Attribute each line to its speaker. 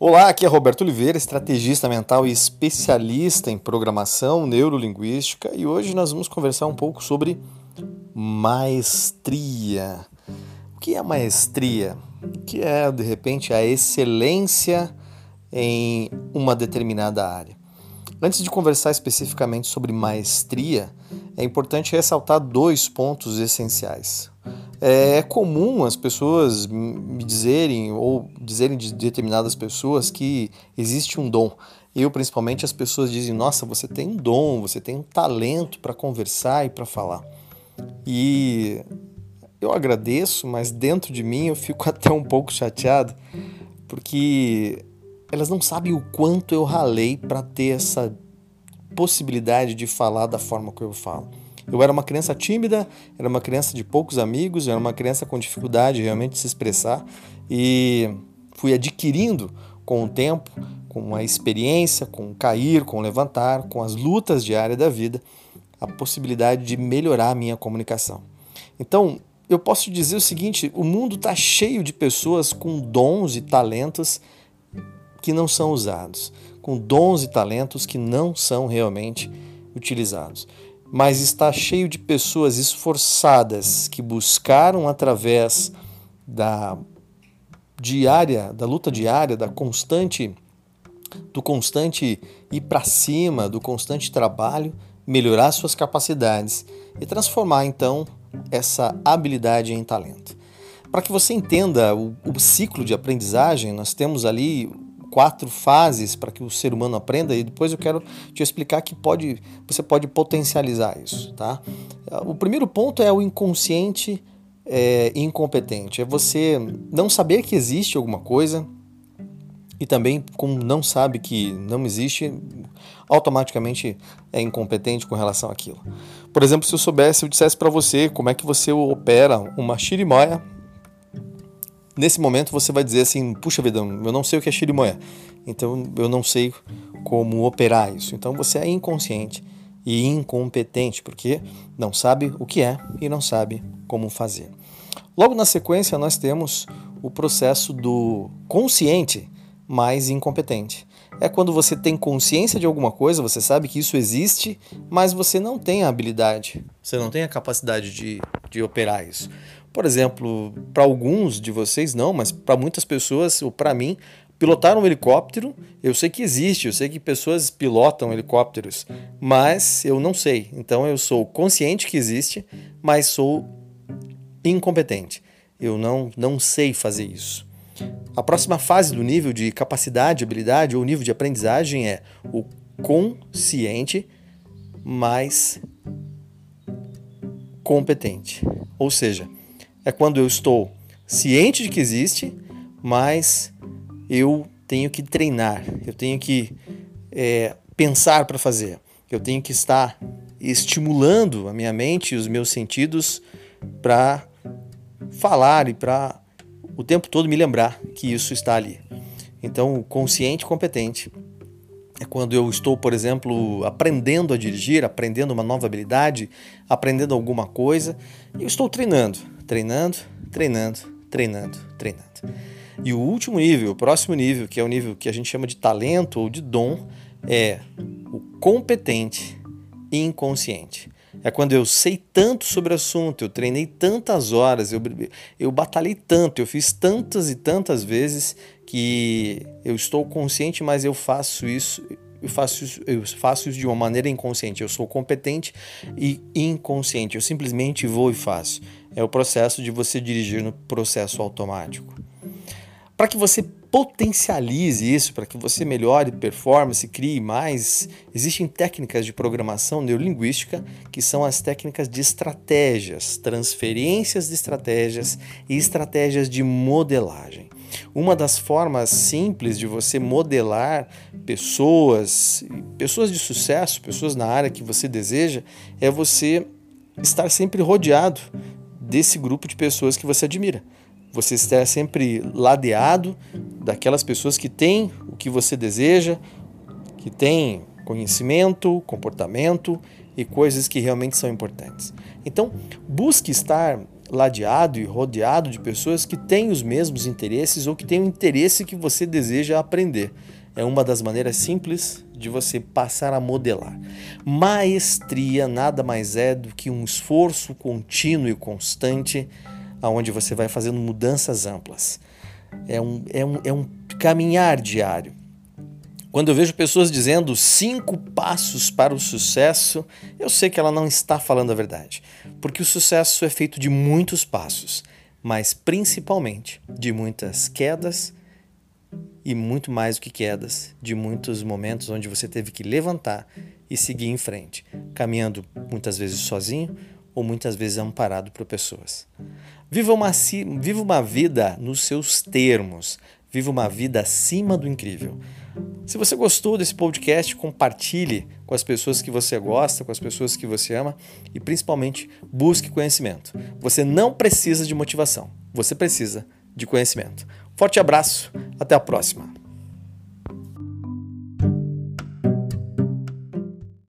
Speaker 1: Olá, aqui é Roberto Oliveira, estrategista mental e especialista em programação neurolinguística, e hoje nós vamos conversar um pouco sobre maestria. O que é maestria? O que é, de repente, a excelência em uma determinada área? Antes de conversar especificamente sobre maestria, é importante ressaltar dois pontos essenciais. É comum as pessoas me dizerem, ou dizerem de determinadas pessoas, que existe um dom. Eu, principalmente, as pessoas dizem: Nossa, você tem um dom, você tem um talento para conversar e para falar. E eu agradeço, mas dentro de mim eu fico até um pouco chateado, porque elas não sabem o quanto eu ralei para ter essa possibilidade de falar da forma que eu falo. Eu era uma criança tímida, era uma criança de poucos amigos, era uma criança com dificuldade realmente de se expressar e fui adquirindo com o tempo, com a experiência, com o cair, com o levantar, com as lutas diárias da vida, a possibilidade de melhorar a minha comunicação. Então, eu posso dizer o seguinte: o mundo está cheio de pessoas com dons e talentos que não são usados, com dons e talentos que não são realmente utilizados mas está cheio de pessoas esforçadas que buscaram através da diária, da luta diária, da constante do constante ir para cima, do constante trabalho, melhorar suas capacidades e transformar então essa habilidade em talento. Para que você entenda o, o ciclo de aprendizagem, nós temos ali quatro fases para que o ser humano aprenda e depois eu quero te explicar que pode, você pode potencializar isso, tá? O primeiro ponto é o inconsciente é, incompetente, é você não saber que existe alguma coisa e também como não sabe que não existe, automaticamente é incompetente com relação àquilo. Por exemplo, se eu soubesse, eu dissesse para você como é que você opera uma chirimoia nesse momento você vai dizer assim: puxa vida, eu não sei o que é chirimoia, então eu não sei como operar isso. Então você é inconsciente e incompetente porque não sabe o que é e não sabe como fazer. Logo na sequência, nós temos o processo do consciente mais incompetente. É quando você tem consciência de alguma coisa, você sabe que isso existe, mas você não tem a habilidade, você não tem a capacidade de, de operar isso. Por exemplo, para alguns de vocês não, mas para muitas pessoas, ou para mim, pilotar um helicóptero, eu sei que existe, eu sei que pessoas pilotam helicópteros, mas eu não sei. Então eu sou consciente que existe, mas sou incompetente. Eu não, não sei fazer isso. A próxima fase do nível de capacidade, habilidade ou nível de aprendizagem é o consciente mais competente. Ou seja, é quando eu estou ciente de que existe, mas eu tenho que treinar, eu tenho que é, pensar para fazer, eu tenho que estar estimulando a minha mente e os meus sentidos para falar e para o tempo todo me lembrar que isso está ali. Então, consciente e competente é quando eu estou, por exemplo, aprendendo a dirigir, aprendendo uma nova habilidade, aprendendo alguma coisa, eu estou treinando treinando, treinando, treinando, treinando. E o último nível, o próximo nível, que é o nível que a gente chama de talento ou de dom, é o competente inconsciente. É quando eu sei tanto sobre o assunto, eu treinei tantas horas, eu, eu batalhei tanto, eu fiz tantas e tantas vezes que eu estou consciente, mas eu faço isso, eu faço isso, eu faço isso de uma maneira inconsciente. Eu sou competente e inconsciente. Eu simplesmente vou e faço é o processo de você dirigir no processo automático. Para que você potencialize isso, para que você melhore performance, crie mais, existem técnicas de programação neurolinguística que são as técnicas de estratégias, transferências de estratégias e estratégias de modelagem. Uma das formas simples de você modelar pessoas, pessoas de sucesso, pessoas na área que você deseja, é você estar sempre rodeado desse grupo de pessoas que você admira. Você está sempre ladeado daquelas pessoas que têm o que você deseja, que têm conhecimento, comportamento e coisas que realmente são importantes. Então, busque estar ladeado e rodeado de pessoas que têm os mesmos interesses ou que têm o interesse que você deseja aprender. É uma das maneiras simples de você passar a modelar. Maestria nada mais é do que um esforço contínuo e constante, aonde você vai fazendo mudanças amplas. É um, é um, é um caminhar diário. Quando eu vejo pessoas dizendo cinco passos para o sucesso, eu sei que ela não está falando a verdade, porque o sucesso é feito de muitos passos, mas principalmente de muitas quedas e muito mais do que quedas, de muitos momentos onde você teve que levantar e seguir em frente, caminhando muitas vezes sozinho ou muitas vezes amparado por pessoas. Viva uma, viva uma vida nos seus termos, viva uma vida acima do incrível. Se você gostou desse podcast, compartilhe com as pessoas que você gosta, com as pessoas que você ama e principalmente busque conhecimento. Você não precisa de motivação, você precisa de conhecimento. Forte abraço, até a próxima.